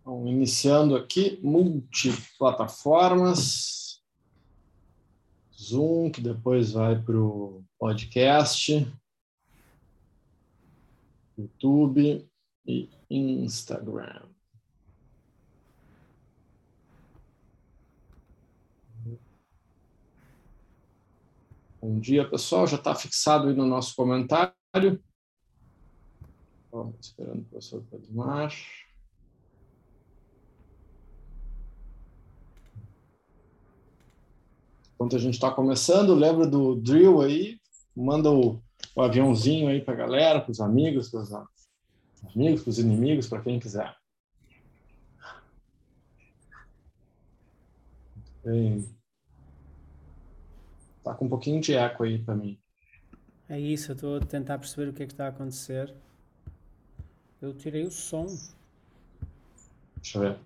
Então, iniciando aqui, multiplataformas. Zoom, que depois vai para o podcast. YouTube e Instagram. Bom dia, pessoal. Já está fixado aí no nosso comentário. Esperando o professor Pedro Mar. Enquanto a gente está começando, lembra do drill aí, manda o, o aviãozinho aí para a galera, para os amigos, para os amigos, para os inimigos, para quem quiser. Bem, tá com um pouquinho de eco aí para mim. É isso, eu estou a tentar perceber o que é que está a acontecer. Eu tirei o som. Deixa eu ver.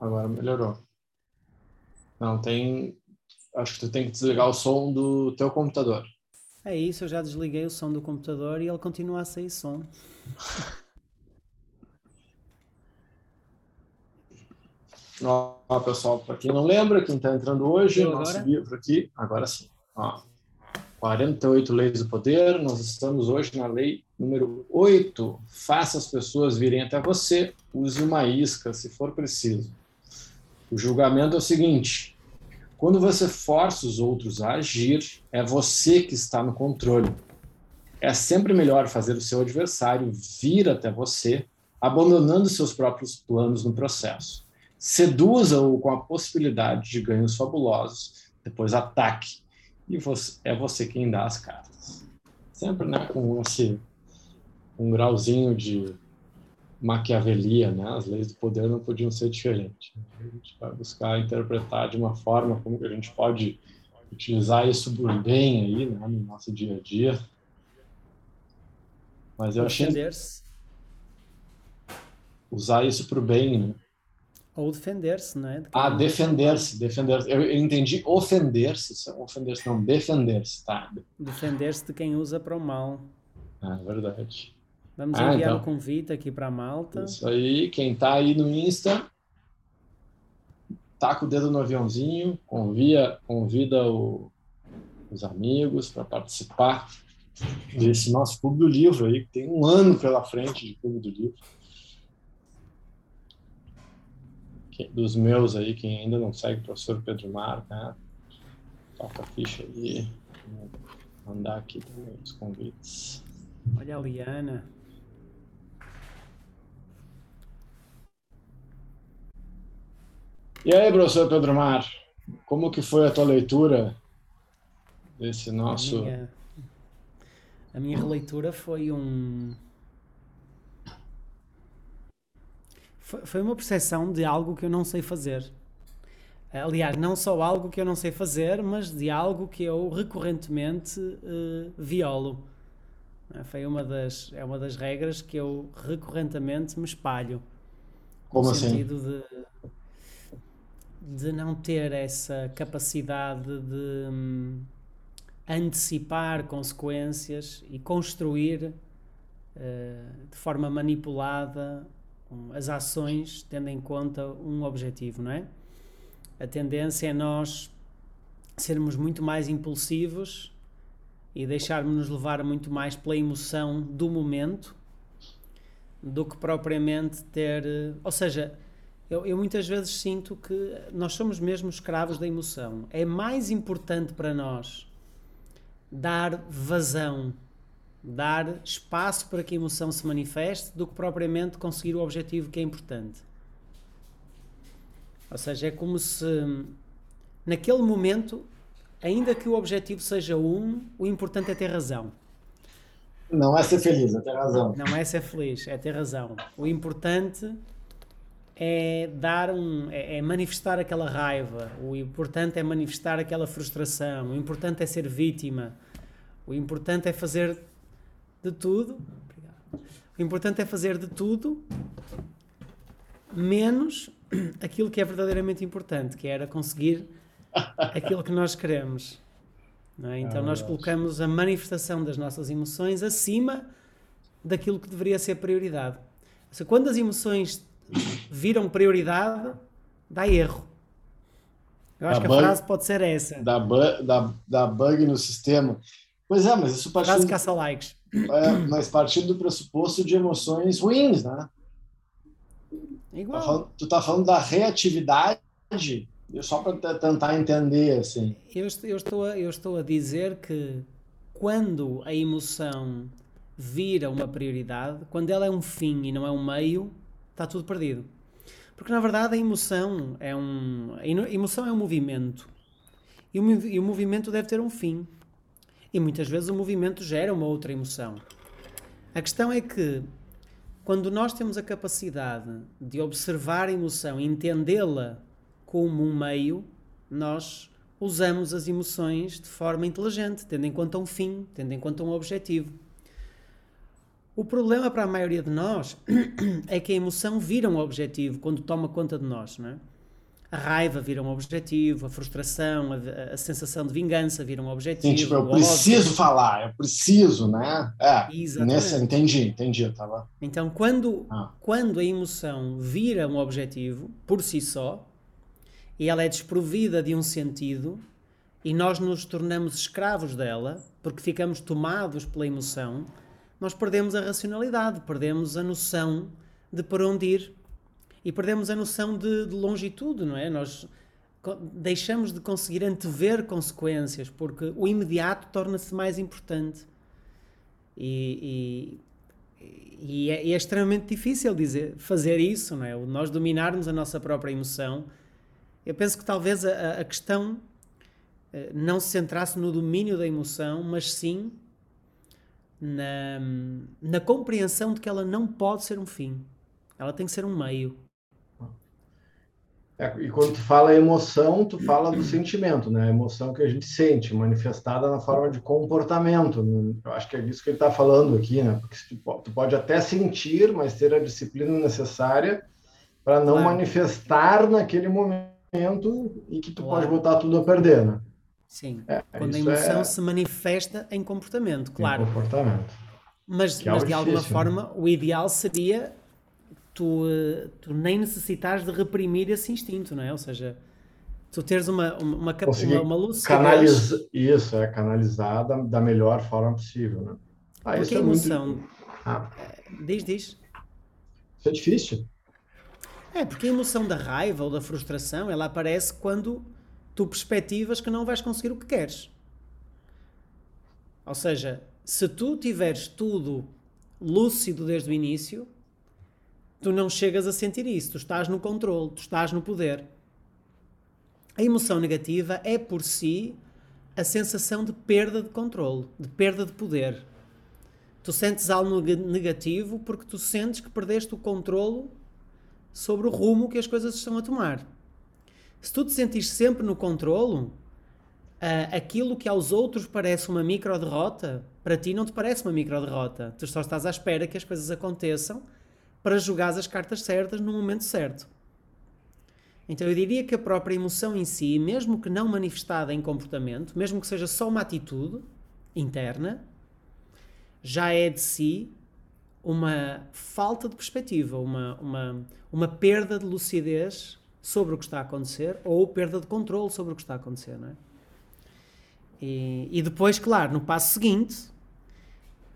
Agora melhorou. Não, tem. Acho que tu tem que desligar o som do teu computador. É isso, eu já desliguei o som do computador e ele continua a sair som. Ó, pessoal, para quem não lembra, quem está entrando hoje, nosso livro aqui, agora sim. Ó, 48 Leis do Poder, nós estamos hoje na lei número 8. Faça as pessoas virem até você, use uma isca se for preciso. O julgamento é o seguinte: quando você força os outros a agir, é você que está no controle. É sempre melhor fazer o seu adversário vir até você, abandonando seus próprios planos no processo. Seduza-o com a possibilidade de ganhos fabulosos, depois ataque. E você, é você quem dá as cartas. Sempre né, com esse, um grauzinho de maquiavelia, né? As leis do poder não podiam ser diferentes. A gente vai buscar interpretar de uma forma como que a gente pode utilizar isso por bem aí, né, no nosso dia a dia. Mas eu achei usar isso para o bem, né? Ou defender-se, não é? De ah, defender-se, defender-se. Eu, eu, entendi ofender-se, ofender-se, não, defender-se, tá? Defender-se de quem usa para o mal. Ah, verdade. Vamos ah, enviar o então. um convite aqui para a malta. Isso aí, quem está aí no Insta, taca o dedo no aviãozinho, convia, convida o, os amigos para participar desse nosso Clube do Livro aí, que tem um ano pela frente de Clube do Livro. Dos meus aí, quem ainda não segue o professor Pedro Mar, né? toca a ficha aí, Vou mandar aqui também os convites. Olha a Liana. E aí, professor Pedro Mar, como que foi a tua leitura desse nosso... A minha, a minha releitura foi um... Foi, uma percepção de algo que eu não sei fazer. Aliás, não só algo que eu não sei fazer, mas de algo que eu recorrentemente uh, violo. Foi uma das, é uma das regras que eu recorrentemente me espalho. Como no assim? sentido de de não ter essa capacidade de hum, antecipar consequências e construir uh, de forma manipulada um, as ações tendo em conta um objetivo, não é? A tendência é nós sermos muito mais impulsivos e deixarmos-nos levar muito mais pela emoção do momento do que propriamente ter. Ou seja, eu, eu, muitas vezes sinto que nós somos mesmo escravos da emoção. É mais importante para nós dar vazão, dar espaço para que a emoção se manifeste, do que propriamente conseguir o objetivo que é importante. Ou seja, é como se naquele momento, ainda que o objetivo seja um, o importante é ter razão. Não é ser feliz, é ter razão. Não é ser feliz, é ter razão. O importante é dar um é, é, manifestar aquela raiva o importante é manifestar aquela frustração o importante é ser vítima o importante é fazer de tudo o importante é fazer de tudo menos aquilo que é verdadeiramente importante que era conseguir aquilo que nós queremos é? então nós colocamos a manifestação das nossas emoções acima daquilo que deveria ser prioridade Seja, quando as emoções viram prioridade, dá erro. Eu acho dá que bug, a frase pode ser essa. Dá, bu, dá, dá bug no sistema. Pois é, mas isso partindo... Frase caça-likes. É, mas partindo do pressuposto de emoções ruins, né? Igual. Tá falando, tu tá falando da reatividade, só para tentar entender, assim. Eu, eu, estou a, eu estou a dizer que quando a emoção vira uma prioridade, quando ela é um fim e não é um meio, está tudo perdido. Porque na verdade a emoção é um, a emoção é um movimento. E o, e o movimento deve ter um fim. E muitas vezes o movimento gera uma outra emoção. A questão é que quando nós temos a capacidade de observar a emoção e entendê-la como um meio, nós usamos as emoções de forma inteligente, tendo em conta um fim, tendo em conta um objetivo. O problema para a maioria de nós é que a emoção vira um objetivo quando toma conta de nós, não é? A raiva vira um objetivo, a frustração, a, a sensação de vingança vira um objetivo. Sim, tipo, eu preciso óbvio. falar, eu preciso, né? É, Exatamente. Nesse, entendi, entendi, tava. Então, quando, ah. quando a emoção vira um objetivo por si só e ela é desprovida de um sentido e nós nos tornamos escravos dela porque ficamos tomados pela emoção, nós perdemos a racionalidade, perdemos a noção de para onde ir e perdemos a noção de, de longitude, não é? Nós deixamos de conseguir antever consequências porque o imediato torna-se mais importante. E, e, e, é, e, é, extremamente difícil dizer, fazer isso, não é? Nós dominarmos a nossa própria emoção. Eu penso que talvez a, a questão eh, não se centrasse no domínio da emoção, mas sim na, na compreensão de que ela não pode ser um fim. Ela tem que ser um meio. É, e quando tu fala emoção, tu fala do sentimento, né? A emoção que a gente sente, manifestada na forma de comportamento. Eu acho que é disso que ele está falando aqui, né? Porque tu, tu, pode até sentir, mas ter a disciplina necessária para não claro. manifestar naquele momento e que tu claro. pode botar tudo a perder, né? Sim. É, quando a emoção é... se manifesta em comportamento, claro. Em comportamento. Mas, é mas de alguma né? forma, o ideal seria tu, eh, tu nem necessitas de reprimir esse instinto, não é? Ou seja, tu teres uma, uma, uma, uma, lucidez... Isso, é canalizada da melhor forma possível, né? Ah, Porque a emoção... Muito... Ah. Eh, diz, diz. Isso é difícil. É, porque a emoção da raiva ou da frustração, ela aparece quando tu perspectivas que não vais conseguir o que queres. Ou seja, se tu tiveres tudo lúcido desde o início, tu não chegas a sentir isso, tu estás no controle, tu estás no poder. A emoção negativa é por si a sensação de perda de controle, de perda de poder. Tu sentes algo negativo porque tu sentes que perdeste o controle sobre o rumo que as coisas estão a tomar. Se tu te sentires sempre no controlo, uh, aquilo que aos outros parece uma micro derrota, para ti não te parece uma micro derrota. Tu só estás à espera que as coisas aconteçam para jogar as cartas certas no momento certo. Então eu diria que a própria emoção em si, mesmo que não manifestada em comportamento, mesmo que seja só uma atitude interna, já é de si uma falta de perspectiva, uma, uma, uma perda de lucidez sobre o que está a acontecer ou perda de controle sobre o que está a acontecer, não é? E, e depois, claro, no passo seguinte,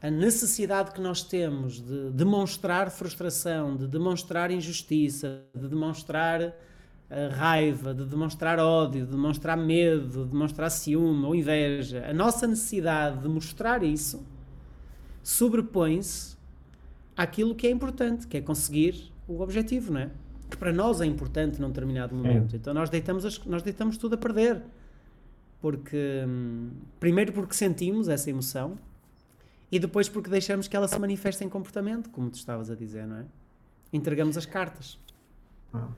a necessidade que nós temos de demonstrar frustração, de demonstrar injustiça, de demonstrar uh, raiva, de demonstrar ódio, de demonstrar medo, de demonstrar ciúme ou inveja, a nossa necessidade de mostrar isso sobrepõe-se àquilo que é importante, que é conseguir o objetivo, não é? Que para nós é importante num determinado momento. Então nós deitamos, as, nós deitamos tudo a perder. Porque, hum, primeiro porque sentimos essa emoção, e depois porque deixamos que ela se manifeste em comportamento, como tu estavas a dizer, não é? Entregamos as cartas. Ah.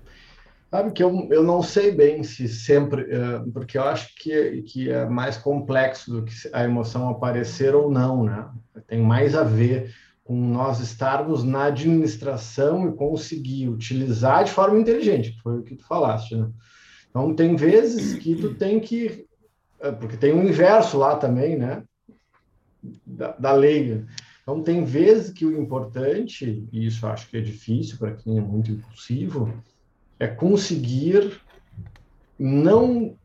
Sabe que eu, eu não sei bem se sempre, uh, porque eu acho que, que é mais complexo do que a emoção aparecer ou não, né? Tem mais a ver com nós estarmos na administração e conseguir utilizar de forma inteligente, que foi o que tu falaste, né? Então, tem vezes que tu tem que, porque tem o inverso lá também, né? Da, da lei. Então, tem vezes que o importante, e isso acho que é difícil para quem é muito impulsivo, é conseguir não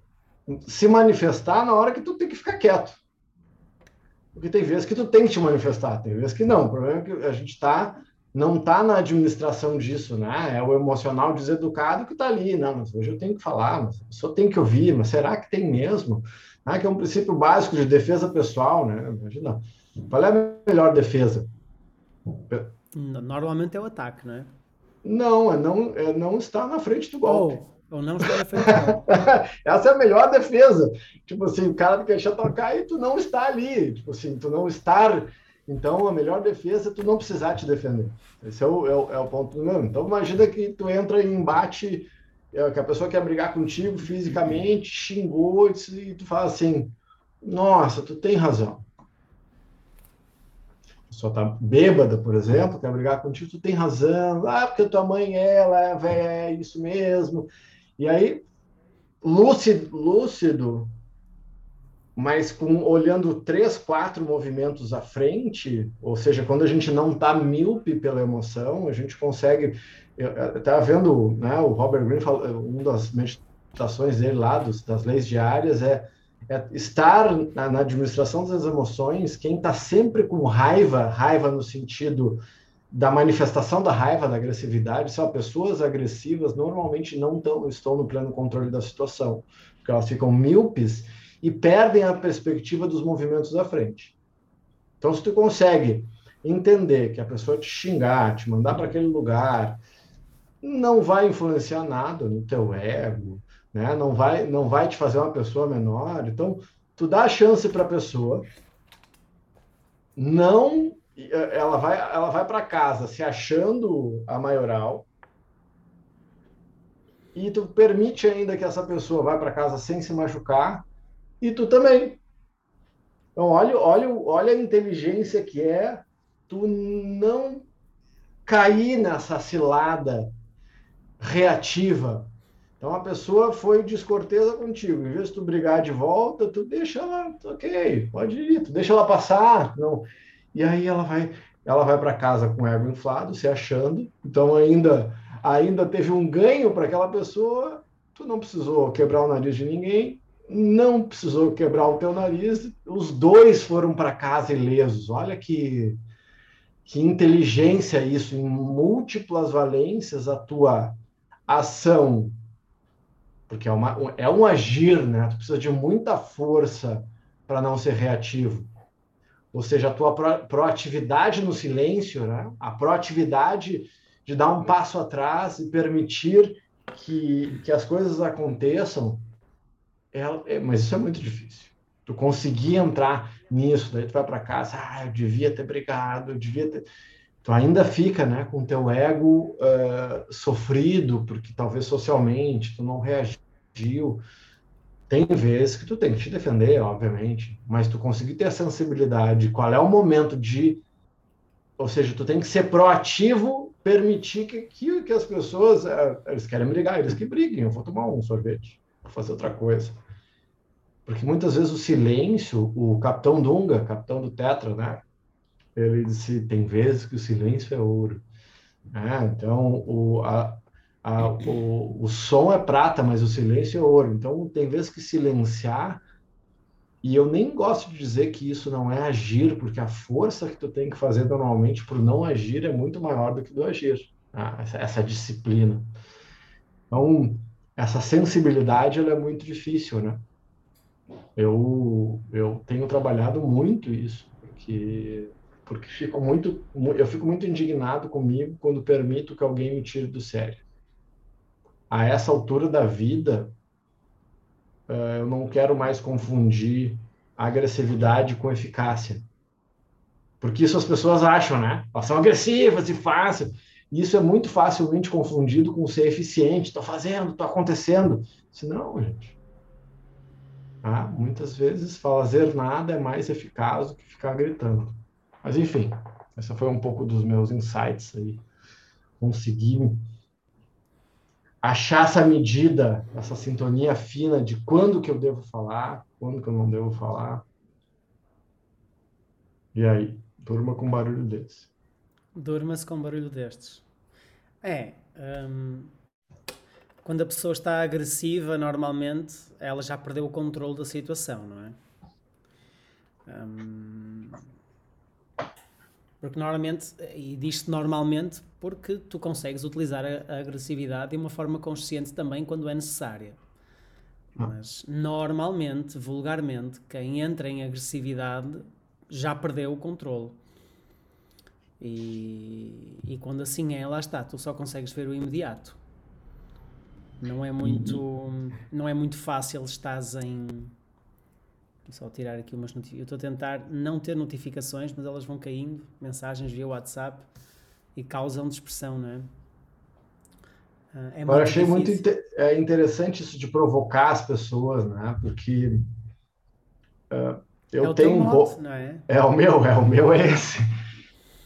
se manifestar na hora que tu tem que ficar quieto. Porque tem vezes que tu tem que te manifestar, tem vezes que não. O problema é que a gente tá, não está na administração disso, né? É o emocional deseducado que está ali. Não, mas hoje eu tenho que falar, mas pessoa tem que ouvir, mas será que tem mesmo? Ah, que é um princípio básico de defesa pessoal, né? Imagina. Qual é a melhor defesa? Normalmente é o ataque, não é? Não, é não, é não estar na frente do golpe. Ou, ou não estar na frente do golpe. Essa é a melhor defesa. Tipo assim, o cara quer te atacar e tu não está ali. Tipo assim, tu não estar. Então, a melhor defesa é tu não precisar te defender. Esse é o, é o, é o ponto Então, imagina que tu entra em embate, que a pessoa quer brigar contigo fisicamente, xingou, e tu fala assim: Nossa, tu tem razão pessoa tá bêbada, por exemplo, quer brigar contigo, tu tem razão, ah, porque tua mãe, ela é é isso mesmo. E aí, lúcido, lúcido mas com olhando três, quatro movimentos à frente, ou seja, quando a gente não está míope pela emoção, a gente consegue. Eu estava vendo né, o Robert Greene, uma das meditações dele lá, dos, das leis diárias, é é estar na, na, administração das emoções, quem está sempre com raiva, raiva no sentido da manifestação da raiva, da agressividade, são pessoas agressivas, normalmente não tão, estão no pleno controle da situação, porque elas ficam míopes e perdem a perspectiva dos movimentos da frente. Então, se tu consegue entender que a pessoa te xingar, te mandar para aquele lugar, não vai influenciar nada no teu ego, né? Não vai, não vai te fazer uma pessoa menor. Então, tu dá a chance para a pessoa, não, ela vai, ela vai para casa se achando a maioral e tu permite ainda que essa pessoa vá para casa sem se machucar e tu também. Então, olha, olha, olha a inteligência que é tu não cair nessa cilada reativa então a pessoa foi descortesa contigo. Em vez de tu brigar de volta, tu deixa ela, ok, pode ir, tu deixa ela passar. Não. E aí ela vai, ela vai para casa com o ego inflado, se achando. Então ainda, ainda teve um ganho para aquela pessoa. Tu não precisou quebrar o nariz de ninguém, não precisou quebrar o teu nariz. Os dois foram para casa ilesos. Olha que que inteligência isso em múltiplas valências a tua ação porque é, uma, é um agir, né? Tu precisa de muita força para não ser reativo. Ou seja, a tua pro, proatividade no silêncio, né? A proatividade de dar um passo atrás e permitir que, que as coisas aconteçam, é, é, mas isso é muito difícil. Tu conseguir entrar nisso, daí tu vai para casa, ah, eu devia ter brigado, eu devia ter tu ainda fica né, com teu ego uh, sofrido, porque talvez socialmente tu não reagiu. Tem vezes que tu tem que te defender, obviamente, mas tu conseguir ter a sensibilidade, qual é o momento de. Ou seja, tu tem que ser proativo, permitir que, que, que as pessoas. Uh, eles querem brigar, eles que briguem, eu vou tomar um sorvete, vou fazer outra coisa. Porque muitas vezes o silêncio, o capitão Dunga, capitão do Tetra, né? Ele disse: tem vezes que o silêncio é ouro. É, então, o, a, a, o, o som é prata, mas o silêncio é ouro. Então, tem vezes que silenciar. E eu nem gosto de dizer que isso não é agir, porque a força que tu tem que fazer normalmente por não agir é muito maior do que do agir. Tá? Essa, essa, disciplina. Então, essa sensibilidade ela é muito difícil, né? Eu, eu tenho trabalhado muito isso, porque porque fico muito, eu fico muito indignado comigo quando permito que alguém me tire do sério. A essa altura da vida, eh, eu não quero mais confundir agressividade com eficácia. Porque isso as pessoas acham, né? Elas são agressivas e fácil. Isso é muito facilmente confundido com ser eficiente. Estou fazendo, estou acontecendo. Se não, gente. Ah, muitas vezes fazer nada é mais eficaz do que ficar gritando. Mas enfim, essa foi um pouco dos meus insights aí. Consegui achar essa medida, essa sintonia fina de quando que eu devo falar, quando que eu não devo falar. E aí, Durma com barulho desse. Durma-se com barulho destes. É. hum, quando a pessoa está agressiva, normalmente, ela já perdeu o controle da situação, não é? Hum, porque normalmente, e diz-se normalmente, porque tu consegues utilizar a, a agressividade de uma forma consciente também quando é necessária. Mas normalmente, vulgarmente, quem entra em agressividade já perdeu o controle. E, e quando assim é, lá está, tu só consegues ver o imediato. Não é muito, não é muito fácil estás em. Só tirar aqui umas notificações. Eu estou a tentar não ter notificações, mas elas vão caindo, mensagens via WhatsApp e causam dispersão, não é? Ah, é eu achei difícil. muito inter é interessante isso de provocar as pessoas, né? Porque uh, eu é tenho um. É? é o meu, é o meu é esse.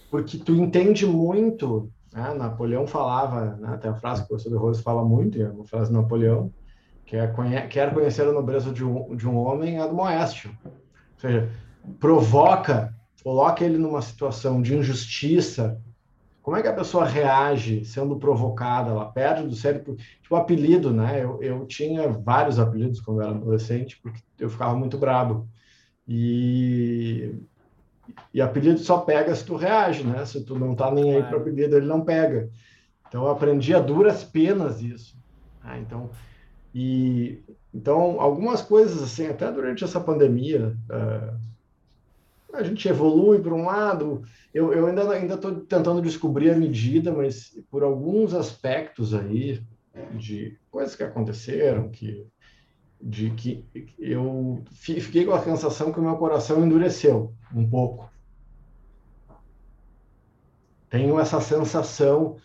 Porque tu entende muito. Né? Napoleão falava, né? tem a frase que o professor de Rose fala muito, é uma frase de Napoleão, que é conhe quer conhecer a nobreza de um, de um homem, é do Moéstio. Ou seja, provoca, coloca ele numa situação de injustiça, como é que a pessoa reage sendo provocada? Ela perde do cérebro. Tipo, apelido, né? Eu, eu tinha vários apelidos quando eu era adolescente, porque eu ficava muito bravo. E, e apelido só pega se tu reage, né? Se tu não tá nem aí para apelido, ele não pega. Então, eu aprendi a duras penas isso. Ah, então, e, então, algumas coisas, assim, até durante essa pandemia, uh, a gente evolui para um lado. Eu, eu ainda ainda estou tentando descobrir a medida, mas por alguns aspectos aí de coisas que aconteceram, que de que eu fiquei com a sensação que o meu coração endureceu um pouco. Tenho essa sensação.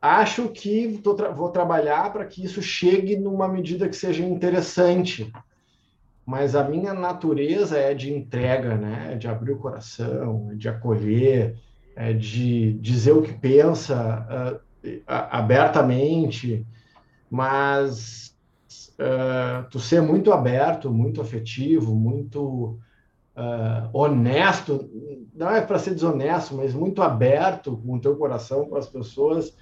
Acho que tô, vou trabalhar para que isso chegue numa medida que seja interessante mas a minha natureza é de entrega, né? É de abrir o coração, é de acolher, é de dizer o que pensa uh, abertamente, mas uh, tu ser muito aberto, muito afetivo, muito uh, honesto, não é para ser desonesto, mas muito aberto com o teu coração para as pessoas,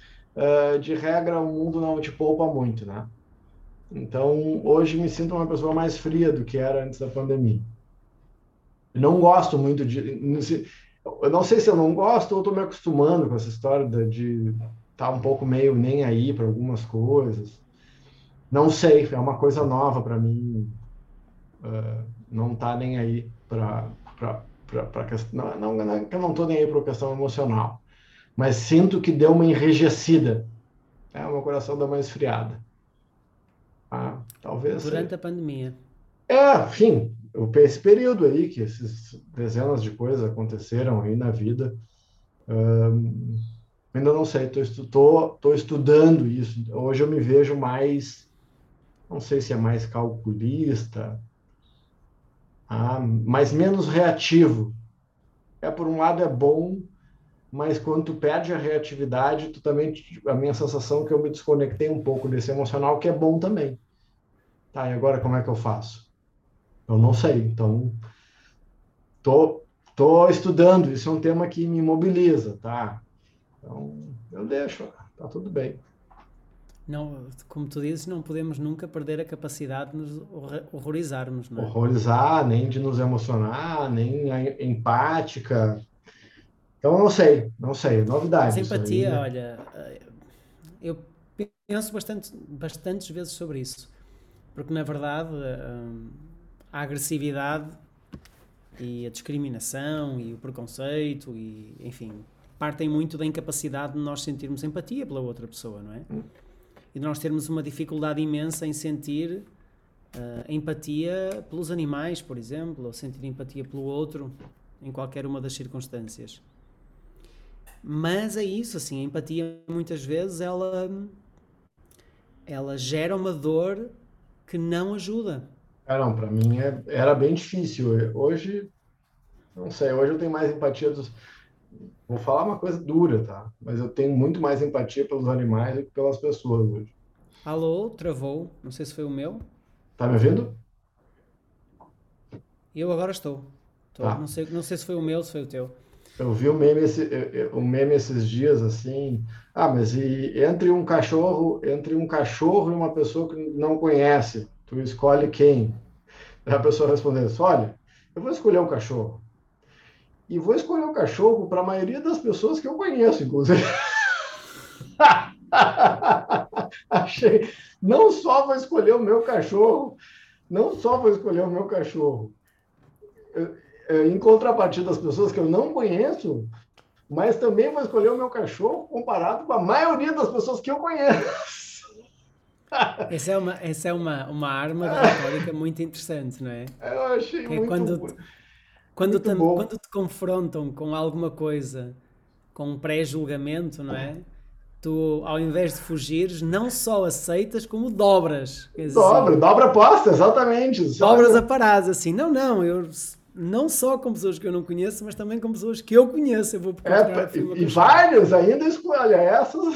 de regra o mundo não te poupa muito, né? Então, hoje me sinto uma pessoa mais fria do que era antes da pandemia. Não gosto muito de. Eu não sei se eu não gosto ou estou me acostumando com essa história de estar tá um pouco meio nem aí para algumas coisas. Não sei, é uma coisa nova para mim. Uh, não tá nem aí para para questão. Não, não, não, eu não estou nem aí para questão emocional. Mas sinto que deu uma enrijecida. É, o meu coração deu uma esfriada. Ah, talvez. Durante a pandemia. É, enfim, esse período aí, que esses dezenas de coisas aconteceram aí na vida. ainda não sei, estou estudando isso. Hoje eu me vejo mais, não sei se é mais calculista, ah, mas menos reativo. É por um lado é bom, mas quando tu perde a reatividade, tu também a minha sensação é que eu me desconectei um pouco desse emocional, que é bom também. Tá, e agora como é que eu faço? Eu não sei. Então, tô tô estudando, isso é um tema que me mobiliza, tá? Então, eu deixo, tá tudo bem. Não, como tu dizes, não podemos nunca perder a capacidade de nos horrorizarmos, não é? Horrorizar, nem de nos emocionar, nem a empática, então, não sei, não sei, novidade. Empatia, aí, né? olha, eh, eu penso bastante, bastantes vezes sobre isso, porque na verdade eh, a agressividade e a discriminação e o preconceito e, enfim, partem muito da incapacidade de nós sentirmos empatia pela outra pessoa, não é? Hum. E de nós termos uma dificuldade imensa em sentir uh, empatia pelos animais, por exemplo, ou sentir empatia pelo outro em qualquer uma das circunstâncias. Mas é isso, assim, a empatia muitas vezes ela, ela gera uma dor que não ajuda. Ah, não, para mim é, era bem difícil. Hoje, não sei, hoje eu tenho mais empatia dos. Vou falar uma coisa dura, tá? Mas eu tenho muito mais empatia pelos animais do que pelas pessoas hoje. Alô, travou. Não sei se foi o meu. Tá me ouvindo? Eu agora estou. Tá. Não, sei, não sei se foi o meu, se foi o teu. Eu vi um meme, esse, um meme esses dias assim. Ah, mas e entre um cachorro, entre um cachorro e uma pessoa que não conhece, tu escolhe quem? A pessoa respondendo assim, olha, eu vou escolher um cachorro. E vou escolher um cachorro para a maioria das pessoas que eu conheço, inclusive. Achei. Não só vou escolher o meu cachorro, não só vou escolher o meu cachorro. Em contrapartida das pessoas que eu não conheço, mas também vou escolher o meu cachorro comparado com a maioria das pessoas que eu conheço. Essa é uma, essa é uma, uma arma retórica muito interessante, não é? Eu achei é muito quando, quando, muito te, quando te confrontam com alguma coisa, com um pré-julgamento, não é? Tu, ao invés de fugires, não só aceitas, como dobras. Dobra, assim, dobra aposta, exatamente. Dobras a parada, assim, não, não, eu não só com pessoas que eu não conheço, mas também com pessoas que eu conheço. Eu vou é, e, e vários ainda escolha essas.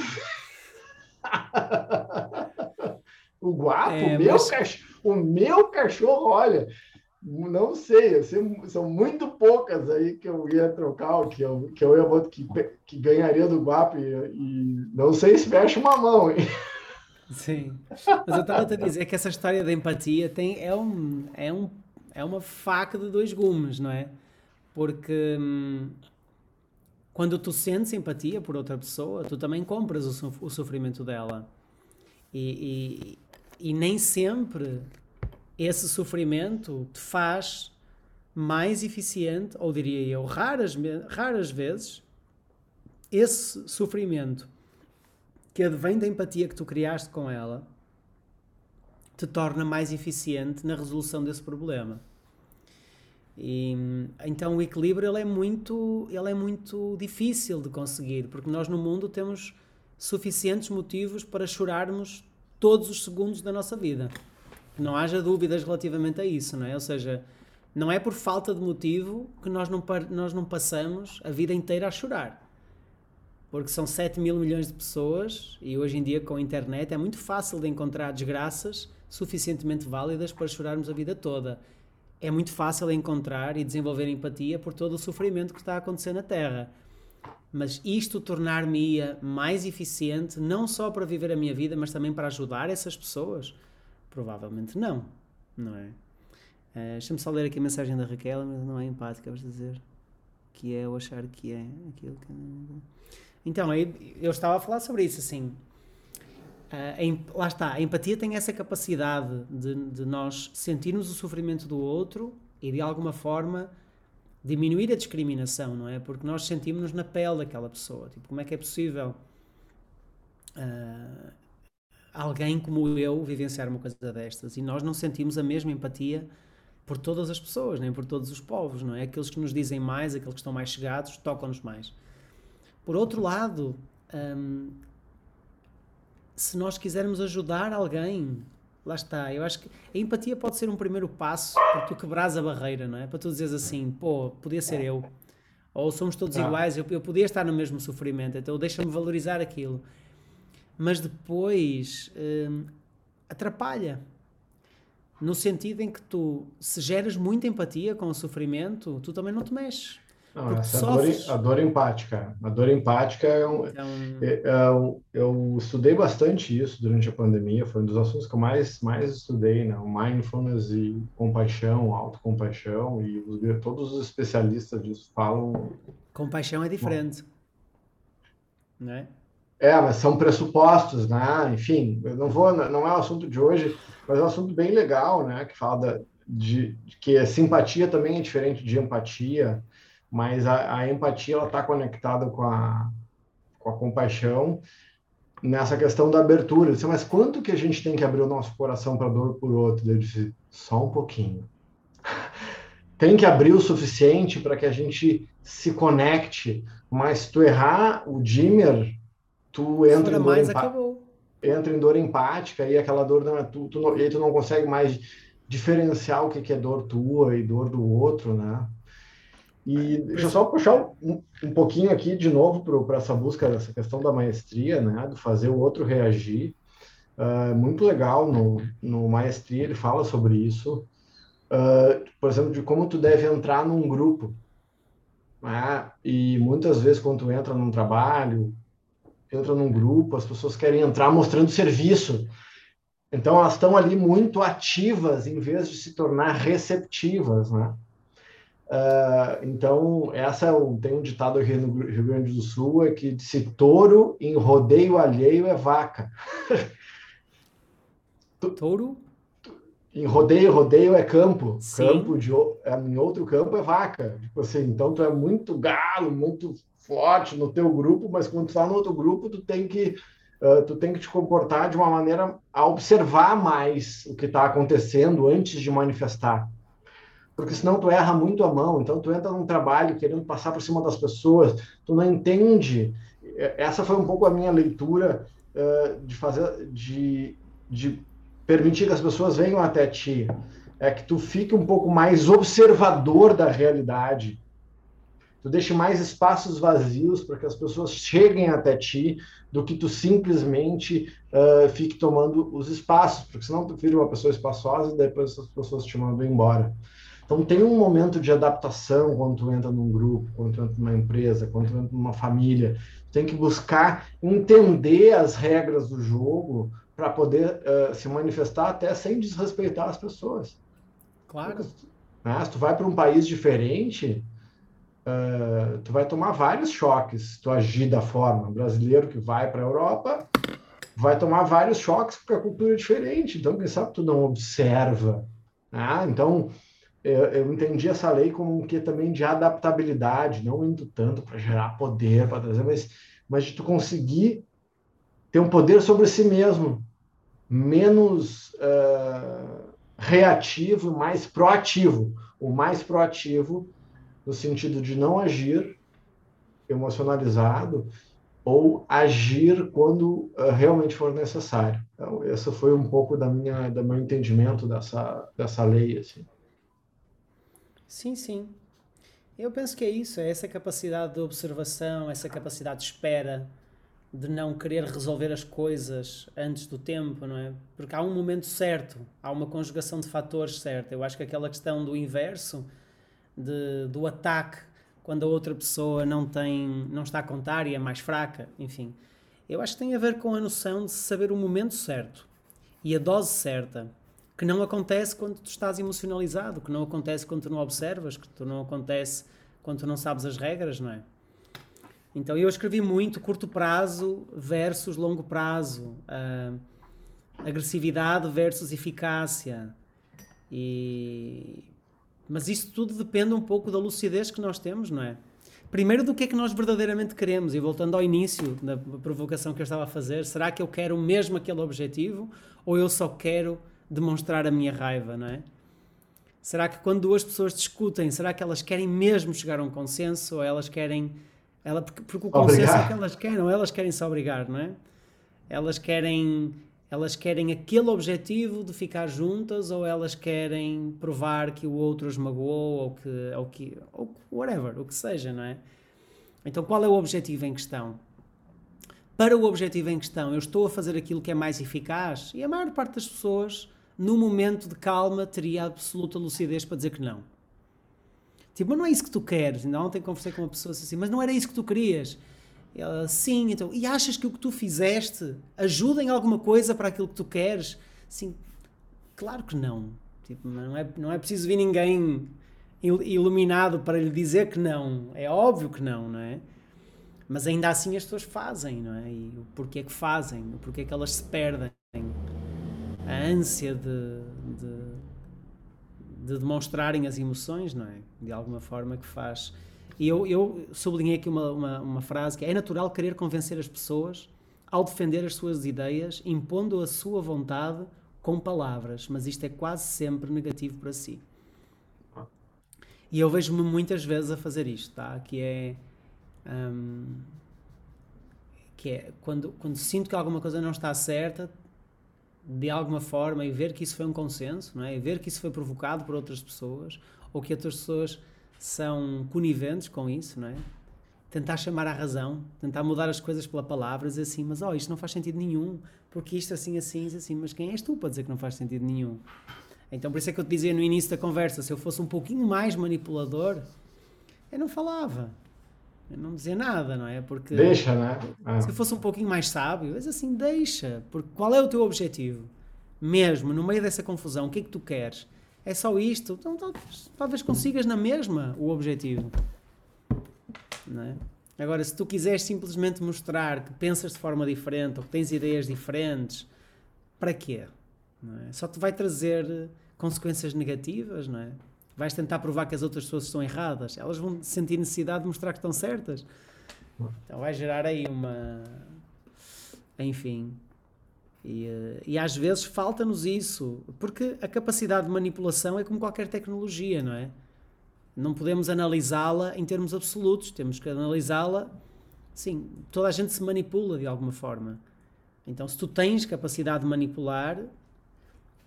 o guapo, é, meu mas... cachorro, o meu cachorro, olha, não sei, assim, são muito poucas aí que eu ia trocar, que eu, que eu ia que, que ganharia do guapo e, e não sei se fecha uma mão, hein? Sim, mas eu estava a dizer que essa história da empatia tem, é, um, é um é uma faca de dois gumes, não é? Porque hum, quando tu sentes empatia por outra pessoa, tu também compras o, o sofrimento dela. E, e, e, nem sempre esse sofrimento te faz mais eficiente, ou diria eu, raras, raras vezes, esse sofrimento que advém da empatia que tu criaste com ela te torna mais eficiente na resolução desse problema. E, então o equilíbrio ele é muito ele é muito difícil de conseguir porque nós no mundo temos suficientes motivos para chorarmos todos os segundos da nossa vida. Não haja dúvidas relativamente a isso não é? Ou seja não é por falta de motivo que nós não nós não passamos a vida inteira a chorar. Porque são 7 mil milhões de pessoas e hoje em dia com a internet é muito fácil de encontrar desgraças suficientemente válidas para chorarmos a vida toda. É muito fácil encontrar e desenvolver empatia por todo o sofrimento que está a acontecer na Terra. Mas isto tornar-me mais eficiente, não só para viver a minha vida, mas também para ajudar essas pessoas? Provavelmente não, não é? Uh, Deixa-me só ler aqui a mensagem da Raquel, mas não é empática, vamos dizer. Que é eu achar que é aquilo que. Então, eu estava a falar sobre isso, assim. Uh, lá está, a empatia tem essa capacidade de, de, nós sentirmos o sofrimento do outro e de alguma forma diminuir a discriminação, não é? Porque nós sentimos-nos na pele daquela pessoa. Tipo, como é que é possível uh, alguém como eu vivenciar uma coisa destas? E nós não sentimos a mesma empatia por todas as pessoas, nem por todos os povos, não é? Aqueles que nos dizem mais, aqueles que estão mais chegados, tocam-nos mais. Por outro lado, um, se nós quisermos ajudar alguém, lá está. Eu acho que a empatia pode ser um primeiro passo para tu quebrares a barreira, não é? Para tu dizeres assim, pô, podia ser eu. Ou somos todos ah. iguais, eu, eu podia estar no mesmo sofrimento, então deixa-me valorizar aquilo. Mas depois hum, atrapalha. No sentido em que tu, se geras muita empatia com o sofrimento, tu também não te mexes. Não, essa dor, a dor empática. A dor empática é um, então... é, é um, eu estudei bastante isso durante a pandemia, foi um dos assuntos que eu mais, mais estudei, né? Mindfulness e compaixão, autocompaixão, e os, todos os especialistas disso falam. Compaixão é diferente, Bom, não é? É, mas são pressupostos, né? Enfim, eu não vou, não é o assunto de hoje, mas é um assunto bem legal, né? Que fala da, de, de que a simpatia também é diferente de empatia mas a, a empatia ela está conectada com a, com a compaixão nessa questão da abertura. disse, mas quanto que a gente tem que abrir o nosso coração para dor por outro? Eu disse, só um pouquinho. tem que abrir o suficiente para que a gente se conecte, mas se tu errar o dimmer, tu entra em dor mais, entra em dor empática e aquela dor não é tu, tu não, e aí tu não consegue mais diferenciar o que, que é dor tua e dor do outro, né? E deixa eu só puxar um, um pouquinho aqui de novo para essa busca, essa questão da maestria, né, do fazer o outro reagir. Uh, muito legal no, no Maestria, ele fala sobre isso. uh, por exemplo, de como tu deve entrar num grupo. Né? E muitas vezes quando tu entra num trabalho, entra num grupo, as pessoas querem entrar mostrando serviço. Então elas estão ali muito ativas em vez de se tornar receptivas, né? Uh, então, essa é um, tem um ditado aqui no Rio Grande do Sul, é que se touro em rodeio alheio é vaca. Touro? Em rodeio, rodeio é campo. Sim. Campo de é, em outro campo é vaca. Tipo assim, então tu é muito galo, muito forte no teu grupo, mas quando tu tá no outro grupo, tu tem que uh, tu tem que te comportar de uma maneira a observar mais o que está acontecendo antes de manifestar. Porque senão tu erra muito a mão, então tu entra num trabalho querendo passar por cima das pessoas, tu não entende. Essa foi um pouco a minha leitura uh, de fazer de, de permitir que as pessoas venham até ti, é que tu fique um pouco mais observador da realidade. Tu deixe mais espaços vazios para que as pessoas cheguem até ti do que tu simplesmente uh, fique tomando os espaços, porque senão tu vira uma pessoa espaçosa e depois as pessoas te mandam embora. Então tem um momento de adaptação quando tu entra num grupo, quando tu entra numa empresa, quando tu entra numa família. Tu tem que buscar entender as regras do jogo para poder uh, se manifestar até sem desrespeitar as pessoas. Claro. Né? Se tu vai para um país diferente, uh, tu vai tomar vários choques se tu agir da forma. O brasileiro que vai para a Europa vai tomar vários choques porque a cultura é diferente. Então, quem sabe tu não observa. Né? Então, eu entendi essa lei como um que também de adaptabilidade, não indo tanto para gerar poder, para trazer, mas, mas de tu conseguir ter um poder sobre si mesmo, menos uh, reativo, mais proativo. O mais proativo no sentido de não agir emocionalizado ou agir quando uh, realmente for necessário. Então, esse foi um pouco da minha, do meu entendimento dessa, dessa lei. Assim. Sim, sim. Eu penso que é isso, é essa capacidade de observação, essa capacidade de espera, de não querer resolver as coisas antes do tempo, não é? Porque há um momento certo, há uma conjugação de fatores certa. Eu acho que aquela questão do inverso, de, do ataque, quando a outra pessoa não tem, não está a contar e é mais fraca, enfim. Eu acho que tem a ver com a noção de saber o momento certo e a dose certa, que não acontece quando tu estás emocionalizado, que não acontece quando tu não observas, que tu não acontece quando tu não sabes as regras, não é? Então eu escrevi muito curto prazo versus longo prazo, uh, agressividade versus eficácia. E... Mas isso tudo depende um pouco da lucidez que nós temos, não é? Primeiro, do que é que nós verdadeiramente queremos. E voltando ao início da provocação que eu estava a fazer, será que eu quero mesmo aquele objetivo ou eu só quero demonstrar a minha raiva, não é? Será que quando duas pessoas discutem, será que elas querem mesmo chegar a um consenso ou elas querem ela, porque, porque o consenso é que elas querem, elas querem se obrigar, não é? Elas querem, elas querem aquele objetivo de ficar juntas ou elas querem provar que o outro as magoou ou que, ou que ou whatever, o que seja, não é? Então qual é o objetivo em questão? Para o objetivo em questão, eu estou a fazer aquilo que é mais eficaz e a maior parte das pessoas, no momento de calma, teria absoluta lucidez para dizer que não. Tipo, mas não é isso que tu queres. Ainda ontem conversei com uma pessoa assim, mas não era isso que tu querias. Ela, sim, então, e achas que o que tu fizeste ajuda em alguma coisa para aquilo que tu queres? Sim, claro que não. Tipo, não, é, não é preciso vir ninguém iluminado para lhe dizer que não. É óbvio que não, não é? Mas ainda assim as pessoas fazem, não é? E o porquê que fazem, o porquê que elas se perdem. A ânsia de, de de demonstrarem as emoções, não é? De alguma forma que faz. E eu, eu sublinhei aqui uma, uma, uma, frase que é, é natural querer convencer as pessoas ao defender as suas ideias, impondo a sua vontade com palavras, mas isto é quase sempre negativo para si. E eu vejo-me muitas vezes a fazer isto, tá? Que é. Um, que é quando, quando sinto que alguma coisa não está certa, de alguma forma e ver que isso foi um consenso, não é? E ver que isso foi provocado por outras pessoas ou que outras pessoas são coniventes com isso, não é? Tentar chamar à razão, tentar mudar as coisas pela palavra, dizer assim, mas oh, isto não faz sentido nenhum, porque isto assim, assim, assim, mas quem és tu para dizer que não faz sentido nenhum? Então por isso é que eu te dizia no início da conversa, se eu fosse um pouquinho mais manipulador, eu não falava. Não dizia nada, não é? Porque deixa, né? Ah. Se eu fosse um pouquinho mais sábio, mas assim, deixa. Porque qual é o teu objetivo? Mesmo, no meio dessa confusão, o que é que tu queres? É só isto? Então, talvez, talvez consigas na mesma o objetivo. Não é? Agora, se tu quiseres simplesmente mostrar que pensas de forma diferente ou que tens ideias diferentes, para quê? É? Só te vai trazer consequências negativas, não é? Vais tentar provar que as outras pessoas estão erradas, elas vão sentir necessidade de mostrar que estão certas. Então vai gerar aí uma. Enfim. E, eh, e às vezes falta-nos isso, porque a capacidade de manipulação é como qualquer tecnologia, não é? Não podemos analisá-la em termos absolutos, temos que analisá-la. Sim, toda a gente se manipula de alguma forma. Então, se tu tens capacidade de manipular,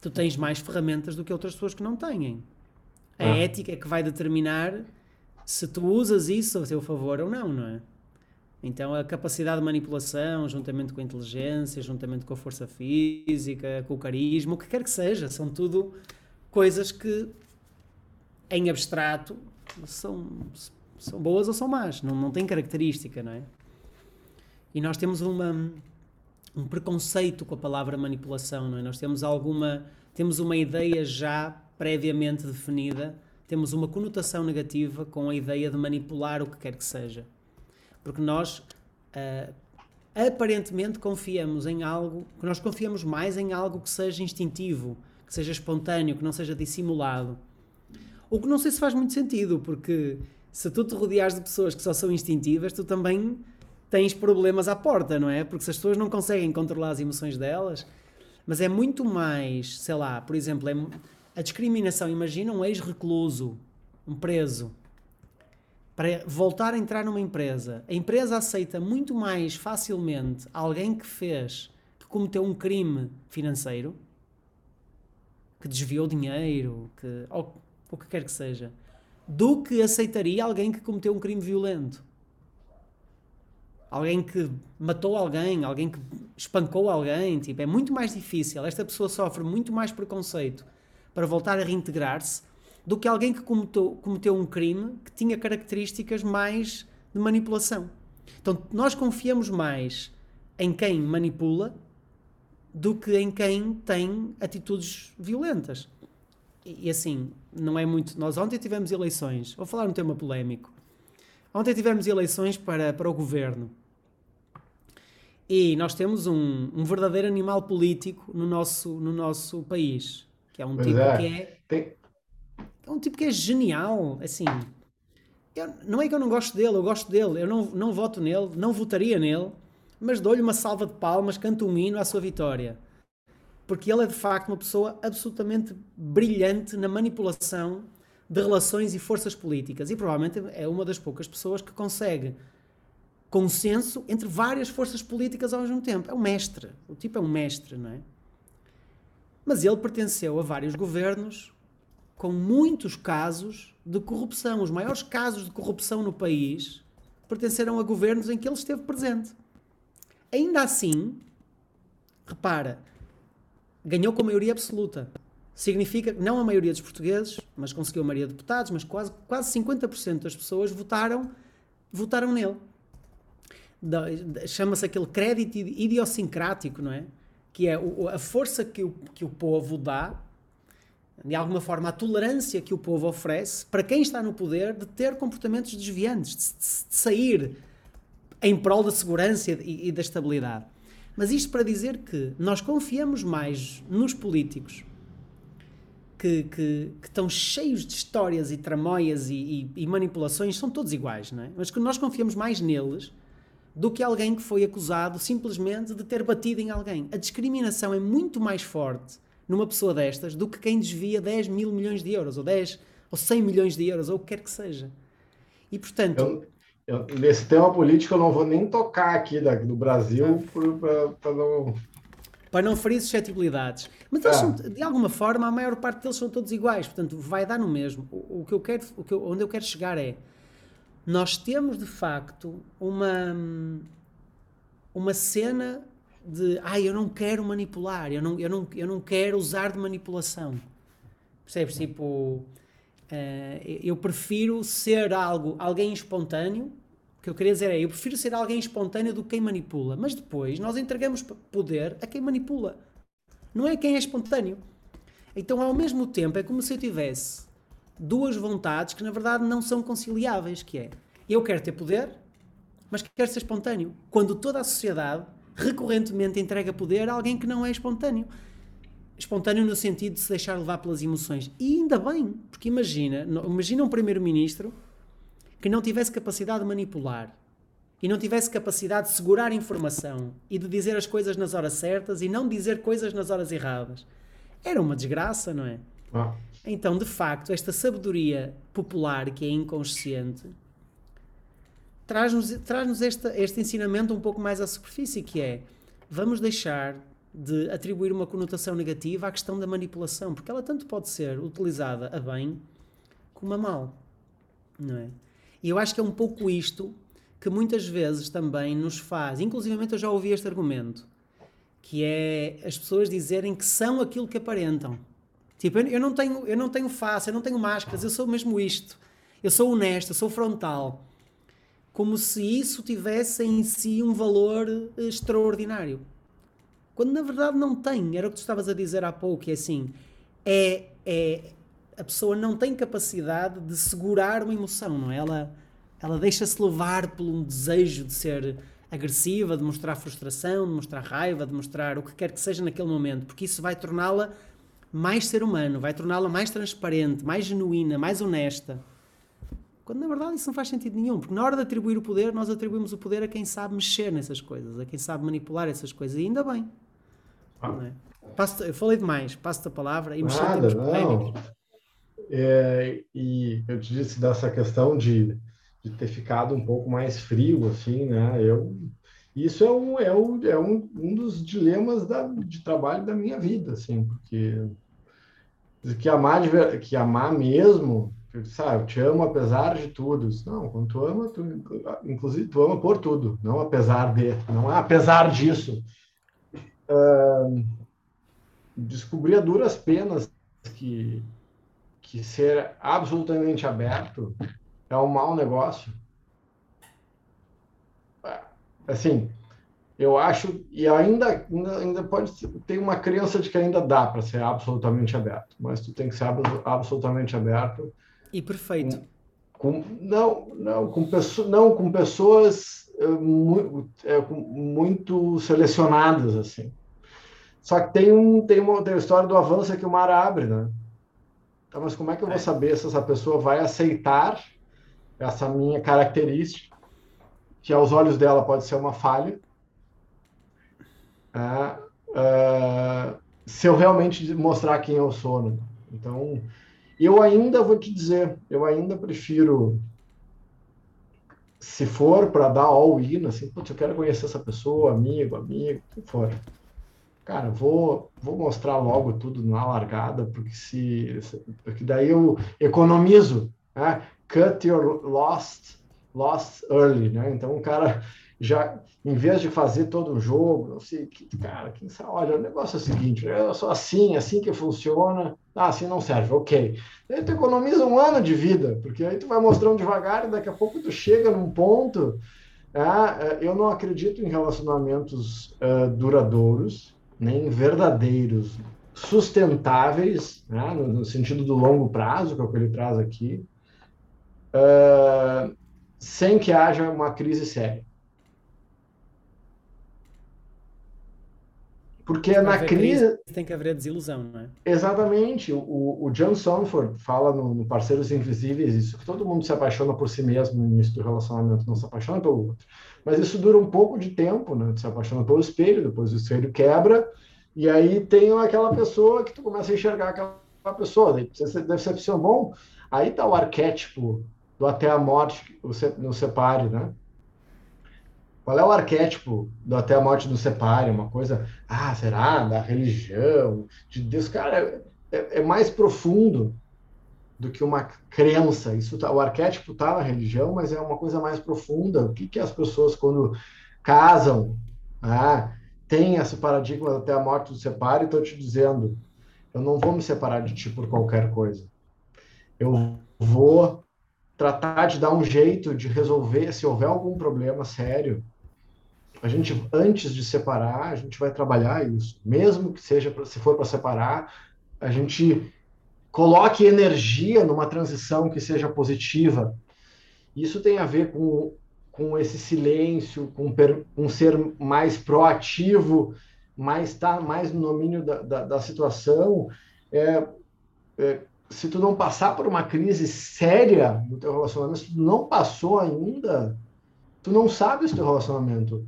tu tens mais ferramentas do que outras pessoas que não têm. A ah. ética é que vai determinar se tu usas isso a teu favor ou não, não é? Então, a capacidade de manipulação, juntamente com a inteligência, juntamente com a força física, com o carisma, o que quer que seja, são tudo coisas que em abstrato, são, são boas ou são más, não, não têm característica, não é? E nós temos uma, um preconceito com a palavra manipulação, não é? Nós temos alguma, temos uma ideia já previamente definida, temos uma conotação negativa com a ideia de manipular o que quer que seja. Porque nós uh, aparentemente confiamos em algo, que nós confiamos mais em algo que seja instintivo, que seja espontâneo, que não seja dissimulado. O que não sei se faz muito sentido, porque se tu te rodeares de pessoas que só são instintivas, tu também tens problemas à porta, não é? Porque se as pessoas não conseguem controlar as emoções delas, mas é muito mais, sei lá, por exemplo, é, a discriminação. Imagina um ex-recluso, um preso, para voltar a entrar numa empresa. A empresa aceita muito mais facilmente alguém que fez, que cometeu um crime financeiro, que desviou dinheiro, que, ou o que quer que seja, do que aceitaria alguém que cometeu um crime violento. Alguém que matou alguém, alguém que espancou alguém, tipo, é muito mais difícil. Esta pessoa sofre muito mais preconceito para voltar a reintegrar-se do que alguém que cometeu, cometeu um crime que tinha características mais de manipulação. Então, nós confiamos mais em quem manipula do que em quem tem atitudes violentas. E, e assim, não é muito. Nós ontem tivemos eleições, vou falar um tema polémico. Ontem tivemos eleições para, para o governo. E nós temos um, um verdadeiro animal político no nosso, no nosso país, que é um pois tipo é. que é, Tem... é um tipo que é genial, assim. Eu, não é que eu não gosto dele, eu gosto dele, eu não, não voto nele, não votaria nele, mas dou-lhe uma salva de palmas, canto um hino à sua vitória porque ele é de facto uma pessoa absolutamente brilhante na manipulação de relações e forças políticas e provavelmente é uma das poucas pessoas que consegue consenso entre várias forças políticas ao mesmo tempo. É um mestre, o tipo é um mestre, não é? Mas ele pertenceu a vários governos com muitos casos de corrupção. Os maiores casos de corrupção no país pertenceram a governos em que ele esteve presente. Ainda assim, repara, ganhou com maioria absoluta. Significa não a maioria dos portugueses, mas conseguiu a maioria de deputados, mas quase, quase 50% das pessoas votaram, votaram nele. Chama-se aquele crédito idiosincrático, não é? Que é a força que o, que o povo dá, de alguma forma, a tolerância que o povo oferece para quem está no poder de ter comportamentos desviantes, de, de, de sair em prol da segurança e, e da estabilidade. Mas isto para dizer que nós confiamos mais nos políticos que, que, que estão cheios de histórias e tramóias e, e, e, manipulações, são todos iguais, não é? Mas que nós confiamos mais neles do que alguém que foi acusado simplesmente de ter batido em alguém. A discriminação é muito mais forte numa pessoa destas do que quem desvia 10 mil milhões de euros, ou 10 ou 100 milhões de euros, ou o que quer que seja. E portanto. Eu eu, nesse tema político eu não vou nem tocar aqui da, do Brasil para não. Para não ferir suscetibilidades. Mas eles é. são, de alguma forma, a maior parte deles são todos iguais, portanto, vai dar no mesmo. O, o que eu quero, o que eu, onde eu quero chegar é. Nós temos de facto uma, uma cena de ah, eu não quero manipular, eu não, eu, não, eu não quero usar de manipulação. Percebes? Tipo, uh, eu prefiro ser algo, alguém espontâneo. O que eu queria dizer é, eu prefiro ser alguém espontâneo do que quem manipula. Mas depois nós entregamos poder a quem manipula. Não é quem é espontâneo. Então, ao mesmo tempo, é como se eu tivesse duas vontades que na verdade não são conciliáveis, que é eu quero ter poder, mas quero ser espontâneo. Quando toda a sociedade recorrentemente entrega poder a alguém que não é espontâneo. Espontâneo no sentido de se deixar levar pelas emoções. E ainda bem, porque imagina, imagina um primeiro-ministro que não tivesse capacidade de manipular e não tivesse capacidade de segurar informação e de dizer as coisas nas horas certas e não dizer coisas nas horas erradas. Era uma desgraça, não é? Ah. Então, de facto, esta sabedoria popular que é inconsciente traz-nos traz este, este ensinamento um pouco mais à superfície, que é vamos deixar de atribuir uma conotação negativa à questão da manipulação, porque ela tanto pode ser utilizada a bem como a mal, não é? E eu acho que é um pouco isto que muitas vezes também nos faz, inclusive eu já ouvi este argumento, que é as pessoas dizerem que são aquilo que aparentam. Tipo, eu não tenho, eu não tenho face, eu não tenho máscaras, eu sou mesmo isto. Eu sou honesto, eu sou frontal como se isso tivesse em si um valor eh, extraordinário. Quando na verdade não tem. Era o que tu estavas a dizer há pouco, é assim, é, é a pessoa não tem capacidade de segurar uma emoção, não é? Ela, ela deixa-se levar por um desejo de ser agressiva, de mostrar frustração, de mostrar raiva, de mostrar o que quer que seja naquele momento, porque isso vai torná-la mais ser humano, vai torná-la mais transparente, mais genuína, mais honesta. Quando na verdade isso não faz sentido nenhum, porque na hora de atribuir o poder, nós atribuímos o poder a quem sabe mexer nessas coisas, a quem sabe manipular essas coisas, e ainda bem. Ah. É? Passo eu falei demais, passo-te a palavra e mexer Nada, não. É, e eu te disse dessa questão de, de ter ficado um pouco mais frio, assim, né? Eu, isso é um, é um, é um, um dos dilemas da, de trabalho da minha vida, assim, porque que amar, que amar mesmo sabe, eu te amo apesar de tudo. Não, quando tu ama, tu, inclusive, tu ama por tudo, não apesar de, não apesar disso. Uh, descobri a duras penas que, que ser absolutamente aberto é um mau negócio. Assim, eu acho, e ainda, ainda, ainda pode ter uma crença de que ainda dá para ser absolutamente aberto, mas tu tem que ser absolutamente aberto e perfeito. Com, não, não, com, pessoas, não, com pessoas é, muito, é, muito selecionadas, assim. Só que tem, um, tem, uma, tem a história do avanço que o mar abre, né? Então, mas como é que eu vou é. saber se essa pessoa vai aceitar essa minha característica, que aos olhos dela pode ser uma falha, é, é, se eu realmente mostrar quem eu sou, né? Então, eu ainda vou te dizer, eu ainda prefiro, se for para dar all-in, assim, putz, eu quero conhecer essa pessoa, amigo, amigo, o que for. Cara, vou, vou mostrar logo tudo na largada, porque se, porque daí eu economizo, né? Cut your lost, lost early, né? Então o cara já, em vez de fazer todo o jogo, não sei, que, cara, quem sabe, olha, o negócio é o seguinte, eu sou assim, assim que funciona, ah, assim não serve, ok. Aí tu economiza um ano de vida, porque aí tu vai mostrando devagar e daqui a pouco tu chega num ponto. É, eu não acredito em relacionamentos uh, duradouros, nem verdadeiros, sustentáveis, né, no, no, sentido do longo prazo, que é o que ele traz aqui, uh, sem que haja uma crise séria. Porque na crise. Tem que haver desilusão, não é? Exatamente. O, o John Sonford fala no, no, Parceiros Invisíveis isso, que todo mundo se apaixona por si mesmo no início do relacionamento, não se apaixona pelo outro. Mas isso dura um pouco de tempo, né? Tu se apaixona pelo espelho, depois o espelho quebra, e aí tem aquela pessoa que tu começa a enxergar aquela pessoa. Daí você deve ser assim, bom. Aí tá o arquétipo do até a morte nos separe, né? Qual é o arquétipo do até a morte do separe? Uma coisa, ah, será? Da religião, de Deus. Cara, é, é mais profundo do que uma crença. Isso tá, o arquétipo está na religião, mas é uma coisa mais profunda. O que, que as pessoas, quando casam, ah, tem esse paradigma até a morte do separe, estou te dizendo, eu não vou me separar de ti por qualquer coisa. Eu vou tratar de dar um jeito de resolver, se houver algum problema sério, a gente, antes de separar, a gente vai trabalhar isso. Mesmo que seja, pra, se for para separar, a gente coloque energia numa transição que seja positiva. Isso tem a ver com, com esse silêncio, com, per, com ser mais proativo, mais tá mais no domínio da, da, da situação. É, é, se tu não passar por uma crise séria no teu relacionamento, se tu não passou ainda, tu não sabe se teu relacionamento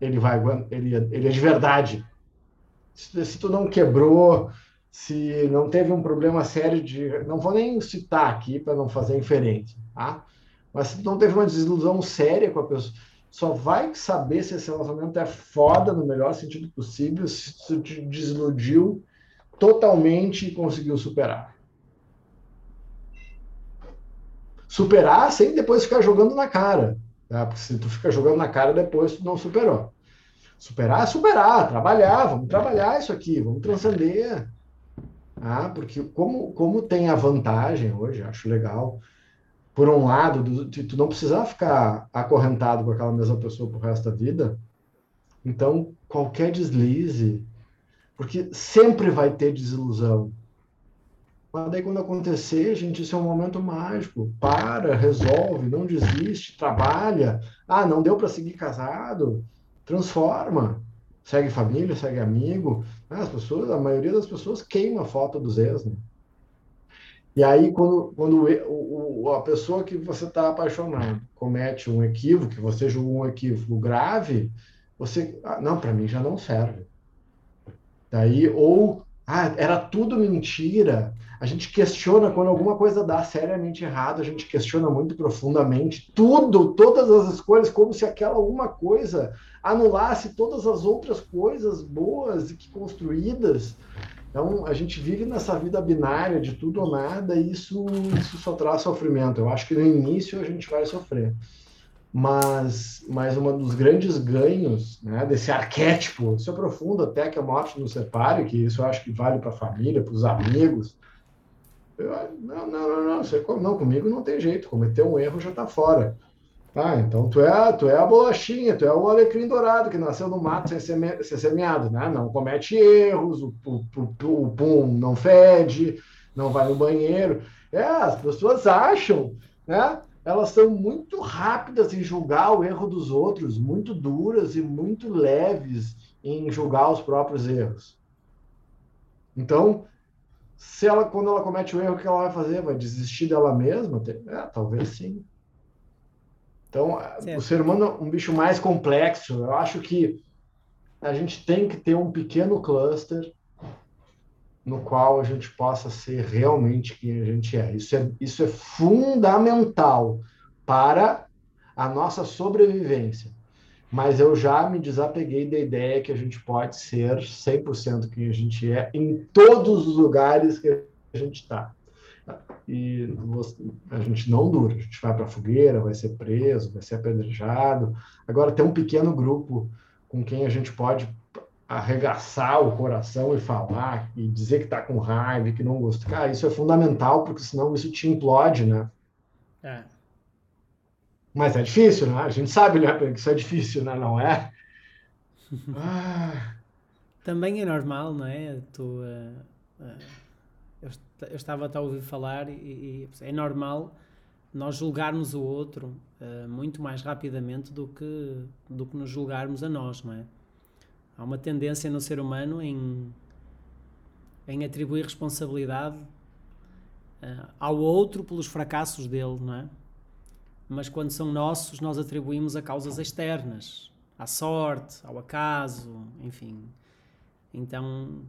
ele vai ele, ele é de verdade. Se, se tu não quebrou, se não teve um problema sério de, não vou nem citar aqui para não fazer inferência, tá? Mas se tu não teve uma desilusão séria com a pessoa, só vai saber se esse relacionamento é foda no melhor sentido possível, se tu te desiludiu totalmente e conseguiu superar. superar sem depois ficar jogando na cara. Tá? Porque se tu fica jogando na cara, depois tu não superou. Superar é superar, trabalhar, vamos trabalhar isso aqui, vamos transcender. Ah, porque como, como tem a vantagem hoje, acho legal, por um lado, do, tu não precisar ficar acorrentado com aquela mesma pessoa pro resto da vida, então qualquer deslize, porque sempre vai ter desilusão, mas daí quando acontecer, gente, isso é um momento mágico. Para, resolve, não desiste, trabalha. Ah, não deu para seguir casado? Transforma. Segue família, segue amigo. Ah, as pessoas, a maioria das pessoas queima a foto dos ex, né? E aí, quando, quando o, o, a pessoa que você está apaixonado comete um equívoco, que você julga um equívoco grave, você. Ah, não, para mim já não serve. Daí, ou. Ah, era tudo mentira a gente questiona quando alguma coisa dá seriamente errado, a gente questiona muito profundamente tudo, todas as escolhas, como se aquela alguma coisa anulasse todas as outras coisas boas e que construídas. Então, a gente vive nessa vida binária de tudo ou nada e isso, isso só traz sofrimento. Eu acho que no início a gente vai sofrer. Mas, mas um dos grandes ganhos né, desse arquétipo, isso é profundo até que a morte nos separe, que isso eu acho que vale para a família, para os amigos, eu, não, não, não, não, você, não, comigo não tem jeito, cometeu um erro já está fora. Ah, então tu é, tu é a bolachinha, tu é o alecrim dourado que nasceu no mato sem ser, sem semeado, né? Não comete erros, o, o, o, o pum não fede, não vai no banheiro. É, as pessoas acham, né? Elas são muito rápidas em julgar o erro dos outros, muito duras e muito leves em julgar os próprios erros. Então, se ela, quando ela comete o erro, o que ela vai fazer? Vai desistir dela mesma? É, talvez sim. Então, certo. o ser humano é um bicho mais complexo. Eu acho que a gente tem que ter um pequeno cluster no qual a gente possa ser realmente quem a gente é. Isso é, isso é fundamental para a nossa sobrevivência mas eu já me desapeguei da ideia que a gente pode ser 100% quem a gente é em todos os lugares que a gente está. E a gente não dura, a gente vai para a fogueira, vai ser preso, vai ser apedrejado. Agora, tem um pequeno grupo com quem a gente pode arregaçar o coração e falar e dizer que está com raiva, que não gosta. Cara, isso é fundamental, porque senão isso te implode, né? É. Mas é difícil, né? A gente sabe, né, que isso é difícil, né? Não é? Ah. Também é normal, não é? Tu, uh, uh, eu, eu, estava a ouvir falar e, e, é normal nós julgarmos o outro uh, muito mais rapidamente do que, do que nos julgarmos a nós, não é? Há uma tendência no ser humano em, em atribuir responsabilidade ao outro pelos fracassos dele, não é? Mas quando são nossos, nós atribuímos a causas externas, à sorte, ao acaso, enfim. Então,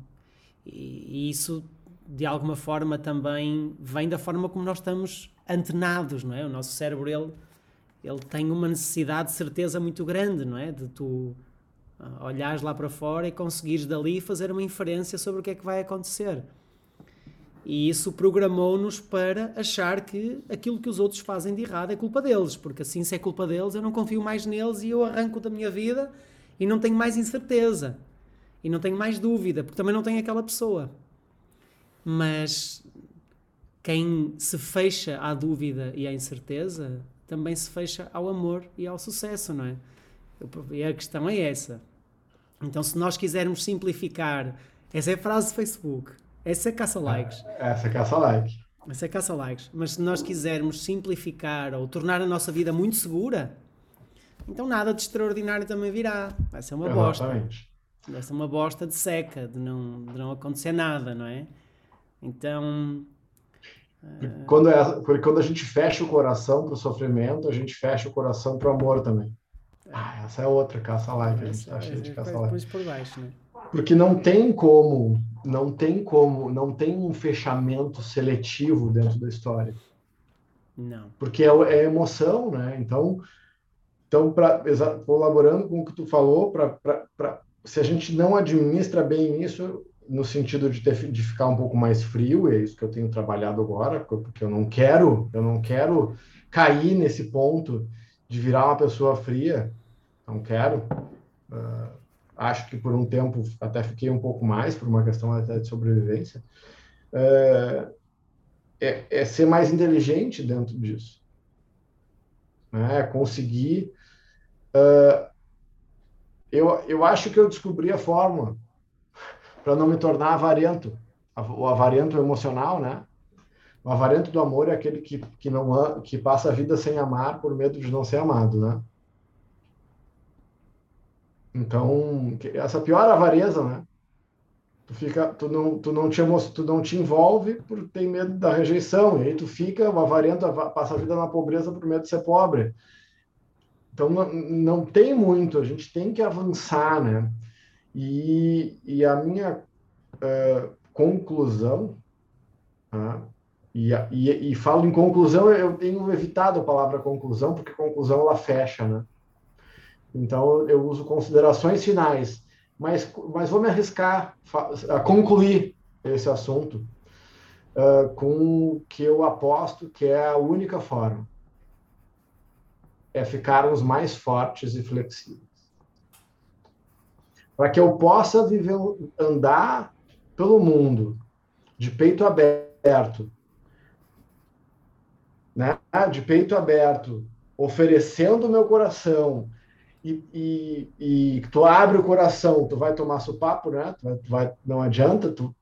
e, isso de alguma forma também vem da forma como nós estamos antenados, não é? O nosso cérebro ele ele tem uma necessidade de certeza muito grande, não é? De tu ah, olhares lá para fora e conseguires dali fazer uma inferência sobre o que é que vai acontecer. E isso programou-nos para achar que aquilo que os outros fazem de errado é culpa deles, porque assim, se é culpa deles, eu não confio mais neles e eu arranco da minha vida e não tenho mais incerteza e não tenho mais dúvida, porque também não tenho aquela pessoa. Mas quem se fecha à dúvida e à incerteza também se fecha ao amor e ao sucesso, não é? E a questão é essa. Então, se nós quisermos simplificar, essa é a frase do Facebook, essa é caça likes. Essa é caça likes. Essa é caça likes. Mas se nós quisermos simplificar ou tornar a nossa vida muito segura, então nada de extraordinário também virá. Vai ser uma Exatamente. bosta. Vai ser uma bosta de seca, de não, de não acontecer nada, não é? Então. Quando, é, porque quando a gente fecha o coração para o sofrimento, a gente fecha o coração para o amor também. Ah, essa é outra caça-like, a gente está cheio de caça-like. por baixo, né? Porque não tem como, não tem como, não tem um fechamento seletivo dentro da história. Não. Porque é, é emoção, né? Então, então pra, colaborando com o que tu falou, pra, pra, pra, se a gente não administra bem isso, no sentido de, ter, de ficar um pouco mais frio, é isso que eu tenho trabalhado agora, porque eu não quero, eu não quero cair nesse ponto de virar uma pessoa fria, não quero. Uh, acho que por um tempo até fiquei um pouco mais, por uma questão até de sobrevivência. Uh, é, é, ser mais inteligente dentro disso. Né? É conseguir. Uh, eu, eu acho que eu descobri a fórmula para não me tornar avarento. O avarento emocional, né? O avarento do amor é aquele que, que, não, que passa a vida sem amar por medo de não ser amado, né? Então, essa pior avareza, né? Tu fica, tu não, tu não te tu não te envolve por ter medo da rejeição, e aí tu fica, avarento passa a vida na pobreza por medo de ser pobre. Então, não, não tem muito, a gente tem que avançar, né? E, e a minha uh, conclusão, uh, e, e, e, falo em conclusão, eu tenho evitado a palavra conclusão, porque conclusão ela fecha, né? Então eu uso considerações finais, mas, mas vou me arriscar a concluir esse assunto uh, com o que eu aposto que é a única forma é ficarmos mais fortes e flexíveis. Para que eu possa viver, andar pelo mundo de peito aberto, né? de peito aberto, oferecendo o meu coração, e, e, e, tu abre o coração, tu vai tomar supapo, né? Tu vai, tu vai, não adianta. Tu,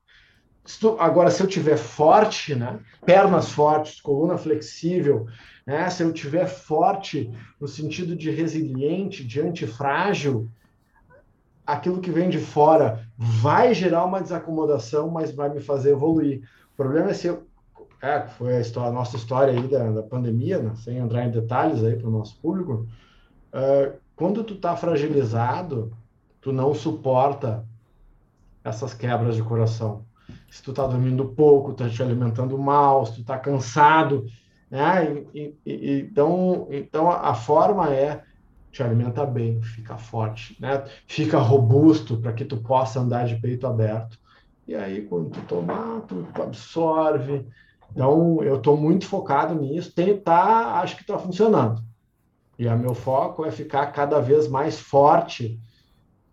se tu, agora, se eu tiver forte, né? Pernas fortes, coluna flexível, né? Se eu tiver forte no sentido de resiliente, de antifrágil, aquilo que vem de fora vai gerar uma desacomodação, mas vai me fazer evoluir. O problema é se eu, é, foi a, história, a nossa história aí da, da pandemia, né? sem entrar em detalhes aí para o nosso público. Uh, quando tu tá fragilizado, tu não suporta essas quebras de coração. Se tu tá dormindo pouco, tá te alimentando mal, se tu tá cansado, né? E, e, então, então a forma é te alimenta bem, fica forte, né? Fica robusto para que tu possa andar de peito aberto. E aí, quando tu tomar, tu, absorve. Então, eu estou muito focado nisso. Tem, tá, acho que está funcionando. E o meu foco é ficar cada vez mais forte,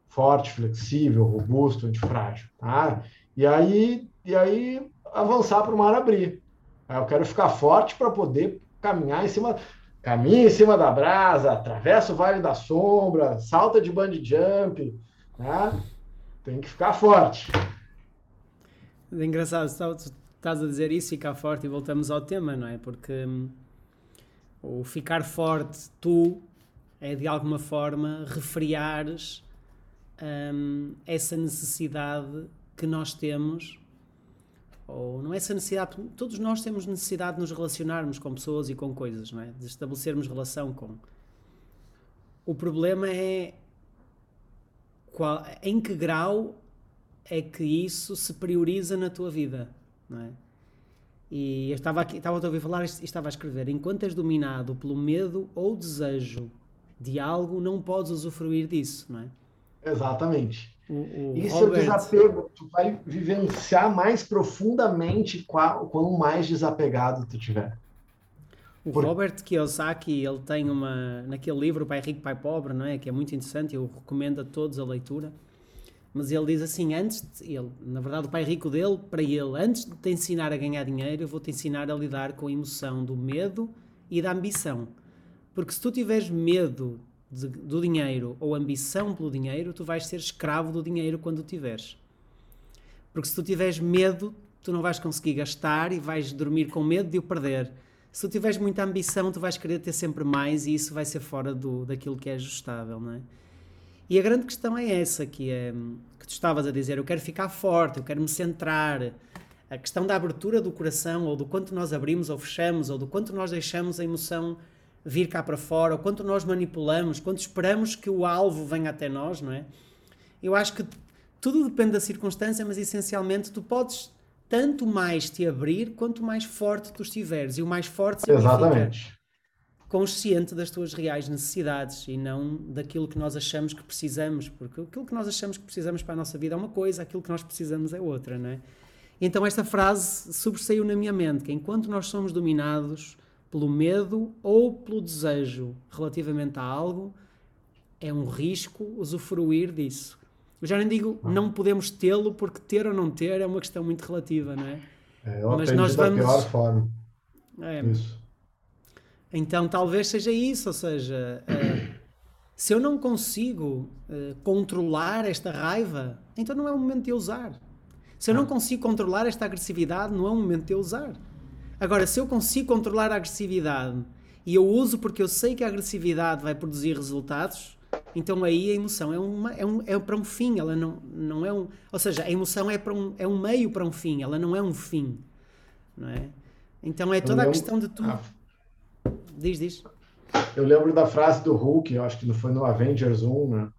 forte, flexível, robusto, antifrágil, tá? E aí, e aí avançar para o mar abrir. Eu quero ficar forte para poder caminhar em cima, caminha em cima da brasa, atravessa o Vale da Sombra, salta de bungee jump, tá? Tem que ficar forte. É engraçado, estás a dizer isso, ficar forte e voltamos ao tema, não é? Porque hum, o ficar forte, tu, é de alguma forma refriares hum, essa necessidade que nós temos ou não é essa necessidade, todos nós temos necessidade de nos relacionarmos com pessoas e com coisas, não é? De estabelecermos relação com. O problema é qual, em que grau é que isso se prioriza na tua vida, não é? E eu estava, aqui, estava a ouvir falar e estava a escrever: enquanto és dominado pelo medo ou desejo de algo, não podes usufruir disso, não é? Exatamente. O, o Isso Robert... é o desapego. Tu vai vivenciar mais profundamente qual, quanto mais desapegado tu tiver. O Por... Robert Kiyosaki, ele tem uma naquele livro Pai Rico, Pai Pobre, não é? Que é muito interessante, eu recomendo a todos a leitura. Mas ele diz assim: antes, de, ele, na verdade, o pai rico dele, para ele, antes de te ensinar a ganhar dinheiro, eu vou te ensinar a lidar com a emoção do medo e da ambição. Porque se tu tiveres medo de, do dinheiro ou ambição pelo dinheiro, tu vais ser escravo do dinheiro quando tiveres. Porque se tu tiveres medo, tu não vais conseguir gastar e vais dormir com medo de o perder. Se tu tiveres muita ambição, tu vais querer ter sempre mais e isso vai ser fora do, daquilo que é ajustável, não é? E a grande questão é essa, que é que tu estavas a dizer, eu quero ficar forte, eu quero me centrar. A questão da abertura do coração, ou do quanto nós abrimos ou fechamos, ou do quanto nós deixamos a emoção vir cá para fora, ou quanto nós manipulamos, quanto esperamos que o alvo venha até nós, não é? Eu acho que tudo depende da circunstância, mas essencialmente tu podes tanto mais te abrir quanto mais forte tu estiveres. E o mais forte significa Exatamente. Consciente das tuas reais necessidades e não daquilo que nós achamos que precisamos. Porque aquilo que nós achamos que precisamos para a nossa vida é uma coisa, aquilo que nós precisamos é outra, não é? Então esta frase sobressaiu na minha mente, que enquanto nós somos dominados pelo medo ou pelo desejo relativamente a algo, é um risco usufruir disso. Eu já nem digo ah. não podemos tê-lo, porque ter ou não ter é uma questão muito relativa, não é? é Mas nós vamos... pior forma. É. Isso. Então talvez seja isso, ou seja, uh, se eu não consigo uh, controlar esta raiva, então não é o momento de eu usar. Se eu não ah. consigo controlar esta agressividade, não é o momento de eu usar. Agora, se eu consigo controlar a agressividade e eu uso porque eu sei que a agressividade vai produzir resultados, então aí a emoção é, uma, é, um, é para um fim, ela não, não é um. Ou seja, a emoção é, para um, é um meio para um fim, ela não é um fim. Não é? Então é toda a questão de tu. Diz, diz. Eu lembro da frase do Hulk, eu acho que foi no Avengers 1, né?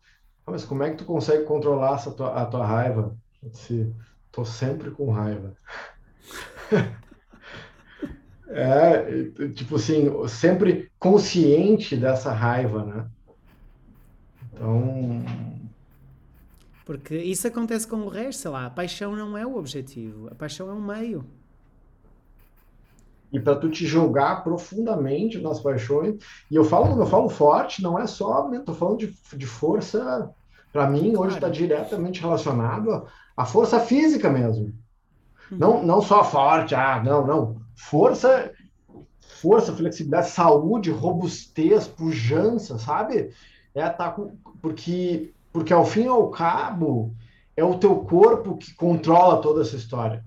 Ah, mas como é que tu consegue controlar essa tua, a tua raiva? Disse, tô sempre com raiva. é, tipo assim, sempre consciente dessa raiva, né? Então. Porque isso acontece com o resto, sei lá, a paixão não é o objetivo, a paixão é um meio. E para tu te julgar profundamente nas paixões, e eu falo, eu falo forte, não é só, né, tô falando de, de força, para mim, hoje está diretamente relacionado à força física mesmo. Uhum. Não, não só forte, ah, não, não. Força, força, flexibilidade, saúde, robustez, pujança, sabe? É tá com, porque porque ao fim e ao cabo é o teu corpo que controla toda essa história,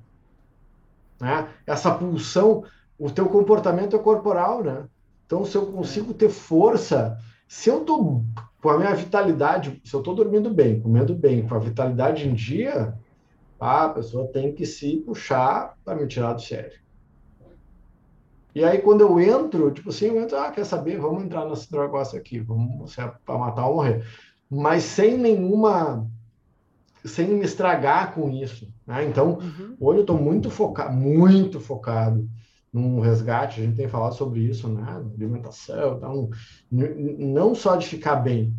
né? Essa pulsão, o teu comportamento é corporal, né? Então se eu consigo ter força, se eu tô com a minha vitalidade, se eu tô dormindo bem, comendo bem, com a vitalidade em dia, a pessoa tem que se puxar para me tirar do sério. E aí, quando eu entro, tipo assim, eu entro, ah, quer saber? Vamos entrar nesse negócio aqui, vamos é para matar ou morrer. Mas sem nenhuma. sem me estragar com isso. Né? Então, uhum. hoje eu estou muito focado, muito focado num resgate, a gente tem falado sobre isso, né? Alimentação, então, não só de ficar bem,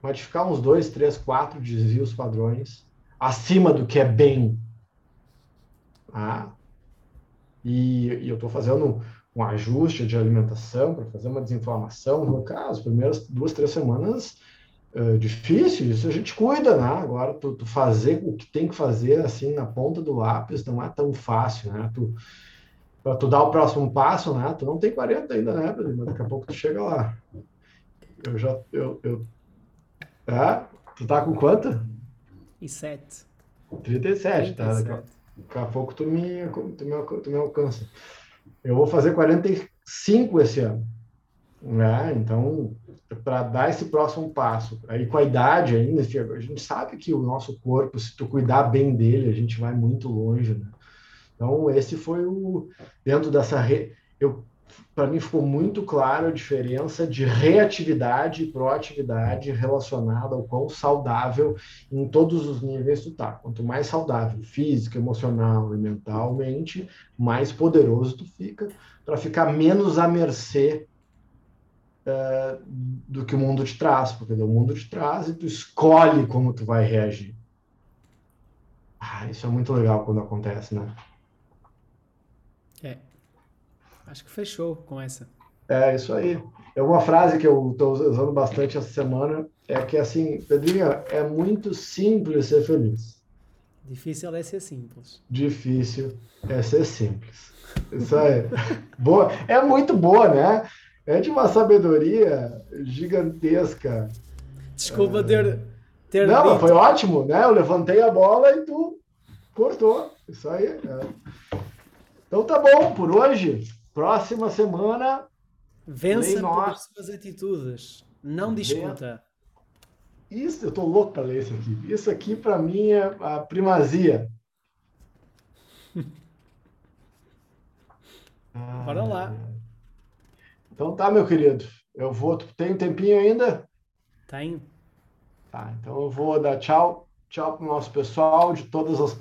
mas de ficar uns dois, três, quatro desvios padrões acima do que é bem. Ah, e, e eu estou fazendo um ajuste de alimentação para fazer uma desinflamação. No caso, as primeiras duas, três semanas é difícil, isso a gente cuida, né? Agora, tu, tu, fazer o que tem que fazer assim na ponta do lápis não é tão fácil, né? Tu, para tu dar o próximo passo, né? Tu não tem 40 ainda, né, Mas daqui a pouco tu chega lá. Eu já. Eu, eu... É? Tu tá com quanto? E 7. 37, 37. tá? Daqui a, daqui a pouco tu me, tu me, tu me alcança. Eu vou fazer 45 esse ano. Né? Então, para dar esse próximo passo, aí com a idade ainda, a gente sabe que o nosso corpo, se tu cuidar bem dele, a gente vai muito longe. Né? Então, esse foi o. Dentro dessa. Re... Eu para mim ficou muito claro a diferença de reatividade e proatividade relacionada ao quão saudável em todos os níveis tu tá. Quanto mais saudável, físico, emocional e mentalmente, mais poderoso tu fica para ficar menos à mercê uh, do que o mundo te traz, porque o mundo te traz e tu escolhe como tu vai reagir. Ah, isso é muito legal quando acontece, né? É, Acho que fechou com essa. É isso aí. É uma frase que eu estou usando bastante essa semana, é que assim, Pedrinho, é muito simples ser feliz. Difícil é ser simples. Difícil é ser simples. Isso aí. boa. É muito boa, né? É de uma sabedoria gigantesca. Desculpa é... ter, ter. Não, dito. foi ótimo, né? Eu levantei a bola e tu cortou. Isso aí. É. Então tá bom por hoje. Próxima semana. Vença pelas suas atitudes. Não discuta. Isso, eu tô louco para ler isso aqui. Isso aqui, para mim, é a primazia. Bora lá. Então tá, meu querido. Eu vou. Tem um tempinho ainda? Tem. Tá, então eu vou dar tchau. Tchau pro nosso pessoal de todas as